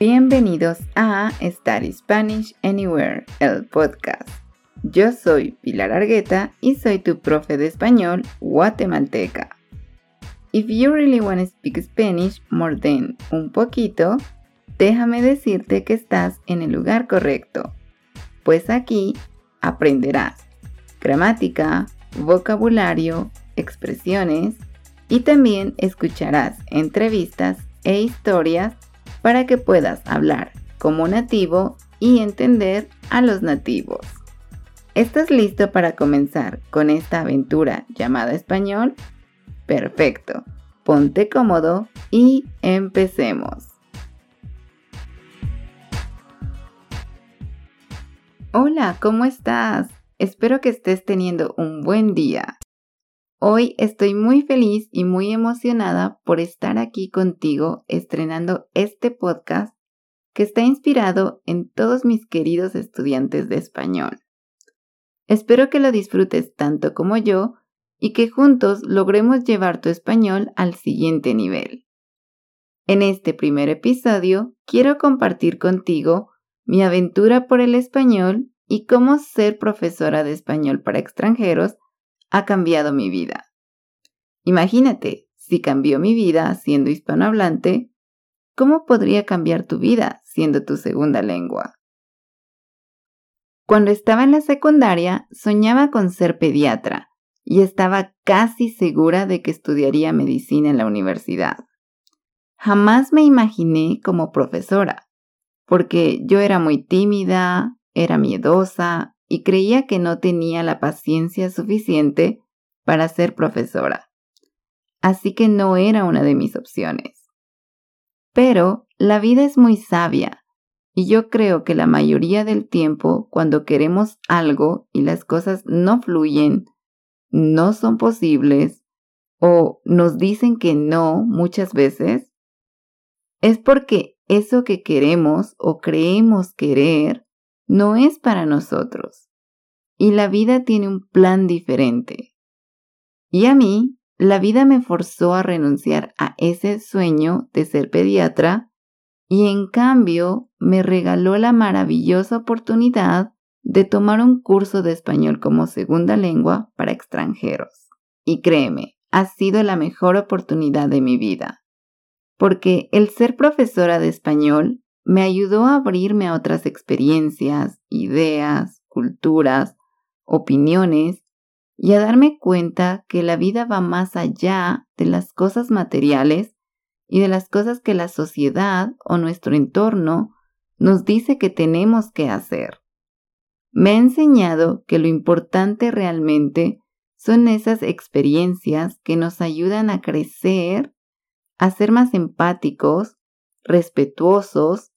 Bienvenidos a Star Spanish Anywhere, el podcast. Yo soy Pilar Argueta y soy tu profe de español guatemalteca. If you really want to speak Spanish more than un poquito, déjame decirte que estás en el lugar correcto, pues aquí aprenderás gramática, vocabulario, expresiones y también escucharás entrevistas e historias para que puedas hablar como nativo y entender a los nativos. ¿Estás listo para comenzar con esta aventura llamada español? Perfecto, ponte cómodo y empecemos. Hola, ¿cómo estás? Espero que estés teniendo un buen día. Hoy estoy muy feliz y muy emocionada por estar aquí contigo estrenando este podcast que está inspirado en todos mis queridos estudiantes de español. Espero que lo disfrutes tanto como yo y que juntos logremos llevar tu español al siguiente nivel. En este primer episodio quiero compartir contigo mi aventura por el español y cómo ser profesora de español para extranjeros ha cambiado mi vida. Imagínate, si cambió mi vida siendo hispanohablante, ¿cómo podría cambiar tu vida siendo tu segunda lengua? Cuando estaba en la secundaria, soñaba con ser pediatra y estaba casi segura de que estudiaría medicina en la universidad. Jamás me imaginé como profesora, porque yo era muy tímida, era miedosa y creía que no tenía la paciencia suficiente para ser profesora. Así que no era una de mis opciones. Pero la vida es muy sabia y yo creo que la mayoría del tiempo cuando queremos algo y las cosas no fluyen, no son posibles o nos dicen que no muchas veces, es porque eso que queremos o creemos querer no es para nosotros. Y la vida tiene un plan diferente. Y a mí, la vida me forzó a renunciar a ese sueño de ser pediatra y en cambio me regaló la maravillosa oportunidad de tomar un curso de español como segunda lengua para extranjeros. Y créeme, ha sido la mejor oportunidad de mi vida. Porque el ser profesora de español me ayudó a abrirme a otras experiencias, ideas, culturas, opiniones y a darme cuenta que la vida va más allá de las cosas materiales y de las cosas que la sociedad o nuestro entorno nos dice que tenemos que hacer. Me ha enseñado que lo importante realmente son esas experiencias que nos ayudan a crecer, a ser más empáticos, respetuosos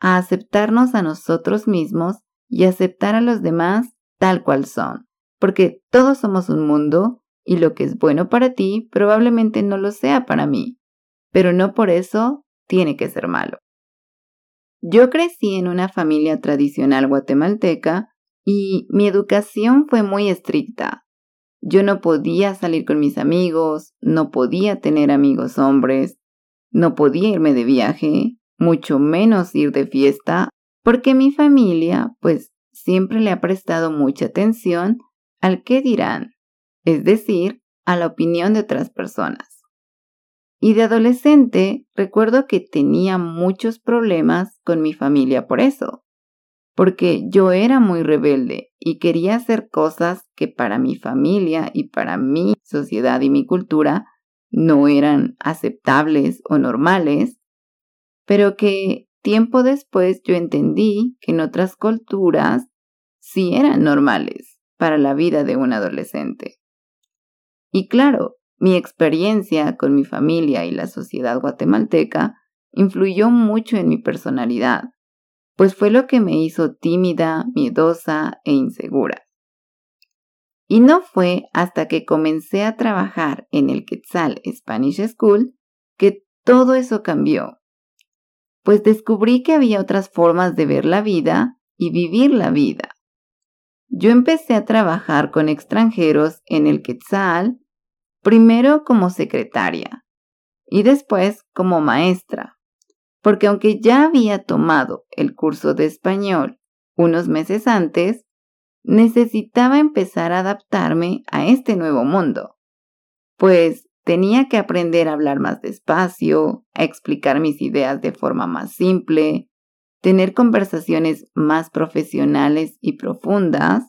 a aceptarnos a nosotros mismos y aceptar a los demás tal cual son, porque todos somos un mundo y lo que es bueno para ti probablemente no lo sea para mí, pero no por eso tiene que ser malo. Yo crecí en una familia tradicional guatemalteca y mi educación fue muy estricta. Yo no podía salir con mis amigos, no podía tener amigos hombres, no podía irme de viaje, mucho menos ir de fiesta, porque mi familia, pues, siempre le ha prestado mucha atención al qué dirán, es decir, a la opinión de otras personas. Y de adolescente recuerdo que tenía muchos problemas con mi familia por eso, porque yo era muy rebelde y quería hacer cosas que para mi familia y para mi sociedad y mi cultura no eran aceptables o normales, pero que tiempo después yo entendí que en otras culturas sí eran normales para la vida de un adolescente. Y claro, mi experiencia con mi familia y la sociedad guatemalteca influyó mucho en mi personalidad, pues fue lo que me hizo tímida, miedosa e insegura. Y no fue hasta que comencé a trabajar en el Quetzal Spanish School que todo eso cambió pues descubrí que había otras formas de ver la vida y vivir la vida. Yo empecé a trabajar con extranjeros en el Quetzal, primero como secretaria y después como maestra. porque aunque ya había tomado el curso de español unos meses antes, necesitaba empezar a adaptarme a este nuevo mundo, pues tenía que aprender a hablar más despacio, a explicar mis ideas de forma más simple, tener conversaciones más profesionales y profundas,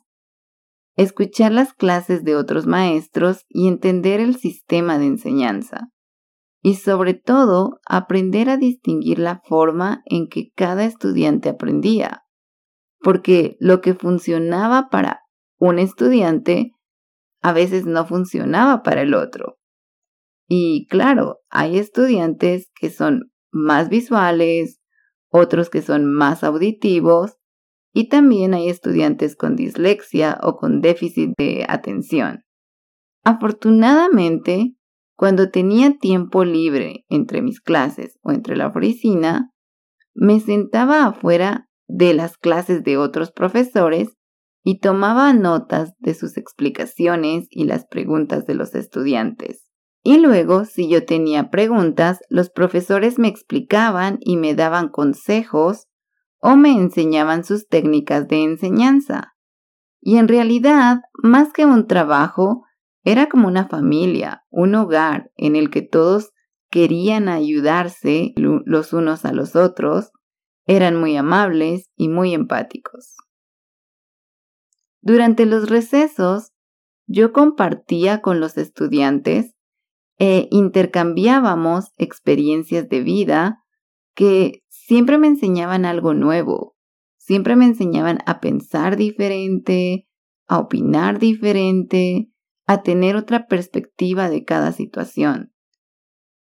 escuchar las clases de otros maestros y entender el sistema de enseñanza y sobre todo aprender a distinguir la forma en que cada estudiante aprendía, porque lo que funcionaba para un estudiante a veces no funcionaba para el otro. Y claro, hay estudiantes que son más visuales, otros que son más auditivos, y también hay estudiantes con dislexia o con déficit de atención. Afortunadamente, cuando tenía tiempo libre entre mis clases o entre la oficina, me sentaba afuera de las clases de otros profesores y tomaba notas de sus explicaciones y las preguntas de los estudiantes. Y luego, si yo tenía preguntas, los profesores me explicaban y me daban consejos o me enseñaban sus técnicas de enseñanza. Y en realidad, más que un trabajo, era como una familia, un hogar en el que todos querían ayudarse los unos a los otros, eran muy amables y muy empáticos. Durante los recesos, yo compartía con los estudiantes e intercambiábamos experiencias de vida que siempre me enseñaban algo nuevo, siempre me enseñaban a pensar diferente, a opinar diferente, a tener otra perspectiva de cada situación.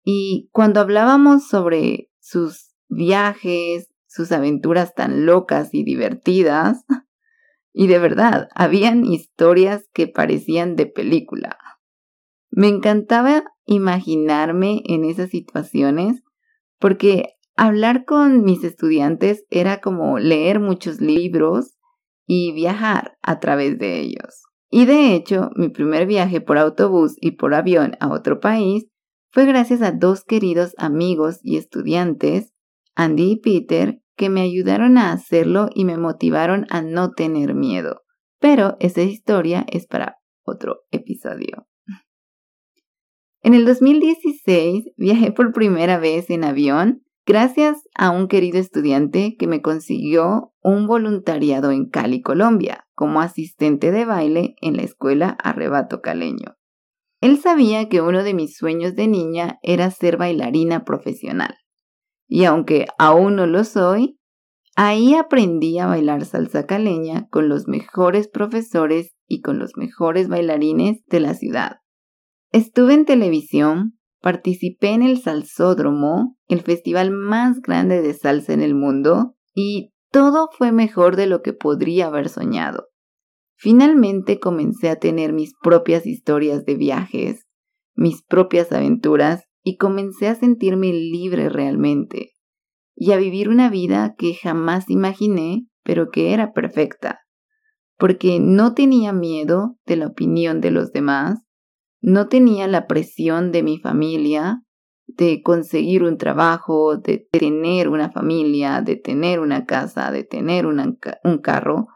Y cuando hablábamos sobre sus viajes, sus aventuras tan locas y divertidas, y de verdad, habían historias que parecían de película. Me encantaba imaginarme en esas situaciones porque hablar con mis estudiantes era como leer muchos libros y viajar a través de ellos. Y de hecho, mi primer viaje por autobús y por avión a otro país fue gracias a dos queridos amigos y estudiantes, Andy y Peter, que me ayudaron a hacerlo y me motivaron a no tener miedo. Pero esa historia es para otro episodio. En el 2016 viajé por primera vez en avión gracias a un querido estudiante que me consiguió un voluntariado en Cali, Colombia, como asistente de baile en la escuela Arrebato Caleño. Él sabía que uno de mis sueños de niña era ser bailarina profesional. Y aunque aún no lo soy, ahí aprendí a bailar salsa caleña con los mejores profesores y con los mejores bailarines de la ciudad. Estuve en televisión Participé en el Salsódromo, el festival más grande de salsa en el mundo, y todo fue mejor de lo que podría haber soñado. Finalmente comencé a tener mis propias historias de viajes, mis propias aventuras, y comencé a sentirme libre realmente, y a vivir una vida que jamás imaginé, pero que era perfecta, porque no tenía miedo de la opinión de los demás, no tenía la presión de mi familia, de conseguir un trabajo, de tener una familia, de tener una casa, de tener un carro,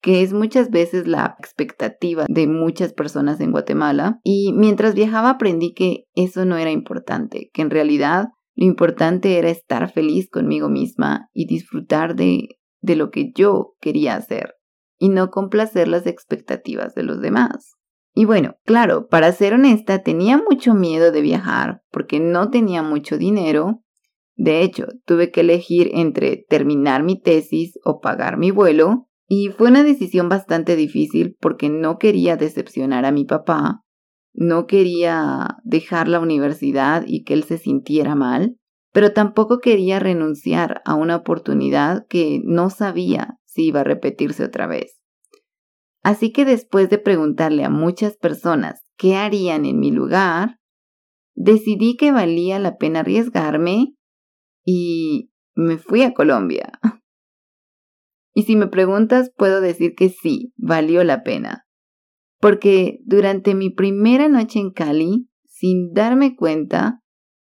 que es muchas veces la expectativa de muchas personas en Guatemala. Y mientras viajaba aprendí que eso no era importante, que en realidad lo importante era estar feliz conmigo misma y disfrutar de, de lo que yo quería hacer y no complacer las expectativas de los demás. Y bueno, claro, para ser honesta, tenía mucho miedo de viajar porque no tenía mucho dinero. De hecho, tuve que elegir entre terminar mi tesis o pagar mi vuelo, y fue una decisión bastante difícil porque no quería decepcionar a mi papá, no quería dejar la universidad y que él se sintiera mal, pero tampoco quería renunciar a una oportunidad que no sabía si iba a repetirse otra vez. Así que después de preguntarle a muchas personas qué harían en mi lugar, decidí que valía la pena arriesgarme y me fui a Colombia. Y si me preguntas, puedo decir que sí, valió la pena. Porque durante mi primera noche en Cali, sin darme cuenta,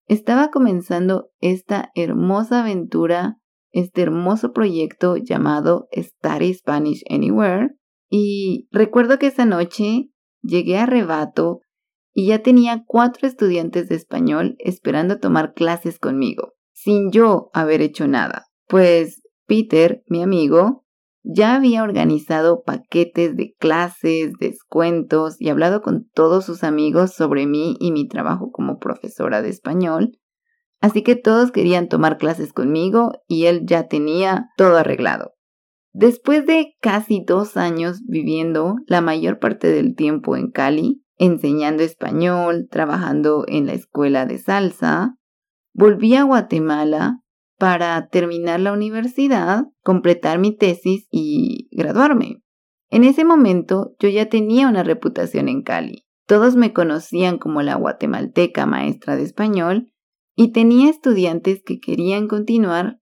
estaba comenzando esta hermosa aventura, este hermoso proyecto llamado Study Spanish Anywhere. Y recuerdo que esa noche llegué a Rebato y ya tenía cuatro estudiantes de español esperando tomar clases conmigo, sin yo haber hecho nada. Pues Peter, mi amigo, ya había organizado paquetes de clases, descuentos y hablado con todos sus amigos sobre mí y mi trabajo como profesora de español. Así que todos querían tomar clases conmigo y él ya tenía todo arreglado. Después de casi dos años viviendo la mayor parte del tiempo en Cali, enseñando español, trabajando en la escuela de salsa, volví a Guatemala para terminar la universidad, completar mi tesis y graduarme. En ese momento yo ya tenía una reputación en Cali. Todos me conocían como la guatemalteca maestra de español y tenía estudiantes que querían continuar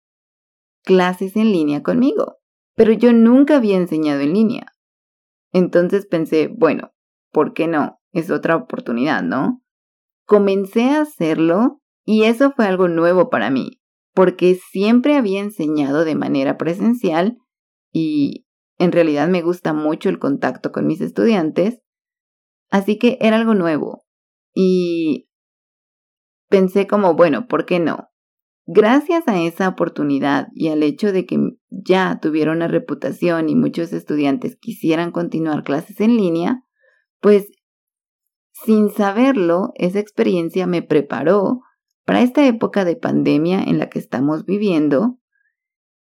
clases en línea conmigo, pero yo nunca había enseñado en línea. Entonces pensé, bueno, ¿por qué no? Es otra oportunidad, ¿no? Comencé a hacerlo y eso fue algo nuevo para mí porque siempre había enseñado de manera presencial y en realidad me gusta mucho el contacto con mis estudiantes, así que era algo nuevo. Y pensé como, bueno, ¿por qué no? Gracias a esa oportunidad y al hecho de que ya tuviera una reputación y muchos estudiantes quisieran continuar clases en línea, pues sin saberlo, esa experiencia me preparó para esta época de pandemia en la que estamos viviendo.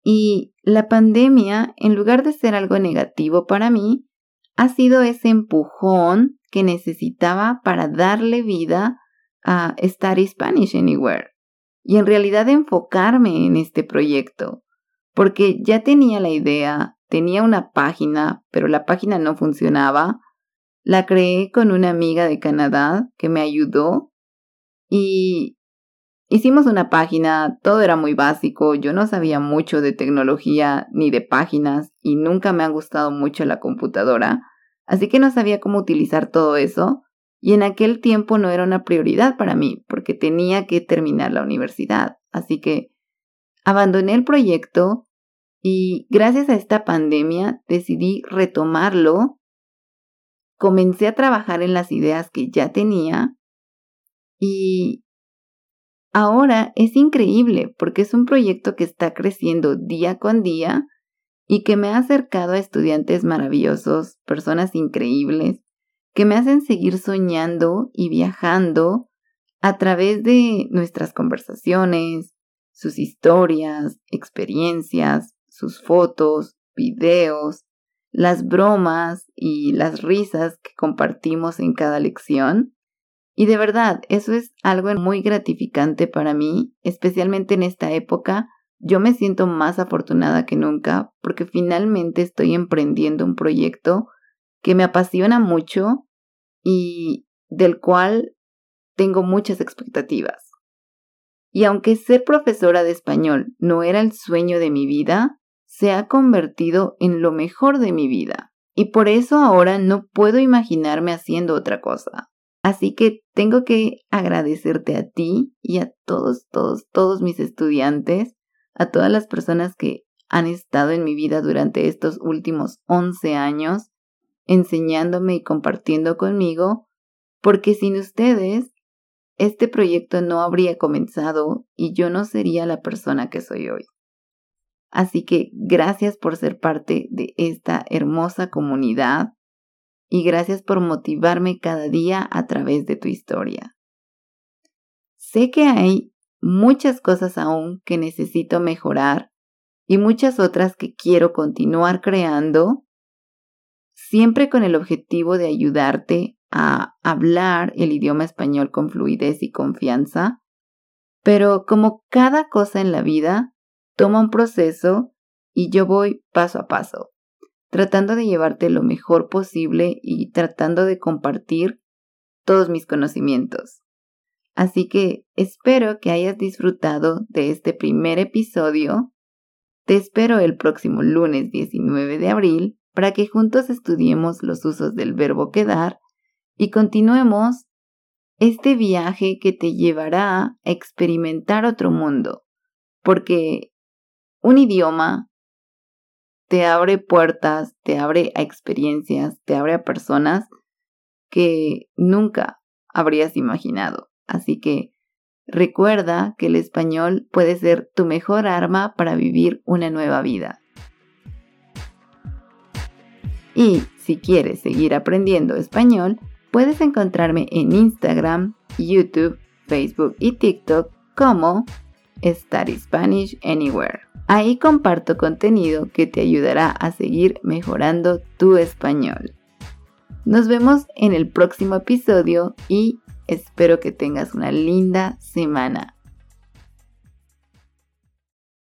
Y la pandemia, en lugar de ser algo negativo para mí, ha sido ese empujón que necesitaba para darle vida a Study Spanish Anywhere y en realidad enfocarme en este proyecto, porque ya tenía la idea, tenía una página, pero la página no funcionaba. La creé con una amiga de Canadá que me ayudó y Hicimos una página, todo era muy básico, yo no sabía mucho de tecnología ni de páginas y nunca me ha gustado mucho la computadora, así que no sabía cómo utilizar todo eso y en aquel tiempo no era una prioridad para mí porque tenía que terminar la universidad, así que abandoné el proyecto y gracias a esta pandemia decidí retomarlo, comencé a trabajar en las ideas que ya tenía y Ahora es increíble porque es un proyecto que está creciendo día con día y que me ha acercado a estudiantes maravillosos, personas increíbles, que me hacen seguir soñando y viajando a través de nuestras conversaciones, sus historias, experiencias, sus fotos, videos, las bromas y las risas que compartimos en cada lección. Y de verdad, eso es algo muy gratificante para mí, especialmente en esta época. Yo me siento más afortunada que nunca porque finalmente estoy emprendiendo un proyecto que me apasiona mucho y del cual tengo muchas expectativas. Y aunque ser profesora de español no era el sueño de mi vida, se ha convertido en lo mejor de mi vida. Y por eso ahora no puedo imaginarme haciendo otra cosa. Así que tengo que agradecerte a ti y a todos, todos, todos mis estudiantes, a todas las personas que han estado en mi vida durante estos últimos 11 años, enseñándome y compartiendo conmigo, porque sin ustedes este proyecto no habría comenzado y yo no sería la persona que soy hoy. Así que gracias por ser parte de esta hermosa comunidad y gracias por motivarme cada día a través de tu historia. Sé que hay muchas cosas aún que necesito mejorar y muchas otras que quiero continuar creando, siempre con el objetivo de ayudarte a hablar el idioma español con fluidez y confianza, pero como cada cosa en la vida, toma un proceso y yo voy paso a paso tratando de llevarte lo mejor posible y tratando de compartir todos mis conocimientos. Así que espero que hayas disfrutado de este primer episodio. Te espero el próximo lunes 19 de abril para que juntos estudiemos los usos del verbo quedar y continuemos este viaje que te llevará a experimentar otro mundo, porque un idioma te abre puertas, te abre a experiencias, te abre a personas que nunca habrías imaginado. Así que recuerda que el español puede ser tu mejor arma para vivir una nueva vida. Y si quieres seguir aprendiendo español, puedes encontrarme en Instagram, YouTube, Facebook y TikTok como Study Spanish Anywhere. Ahí comparto contenido que te ayudará a seguir mejorando tu español. Nos vemos en el próximo episodio y espero que tengas una linda semana.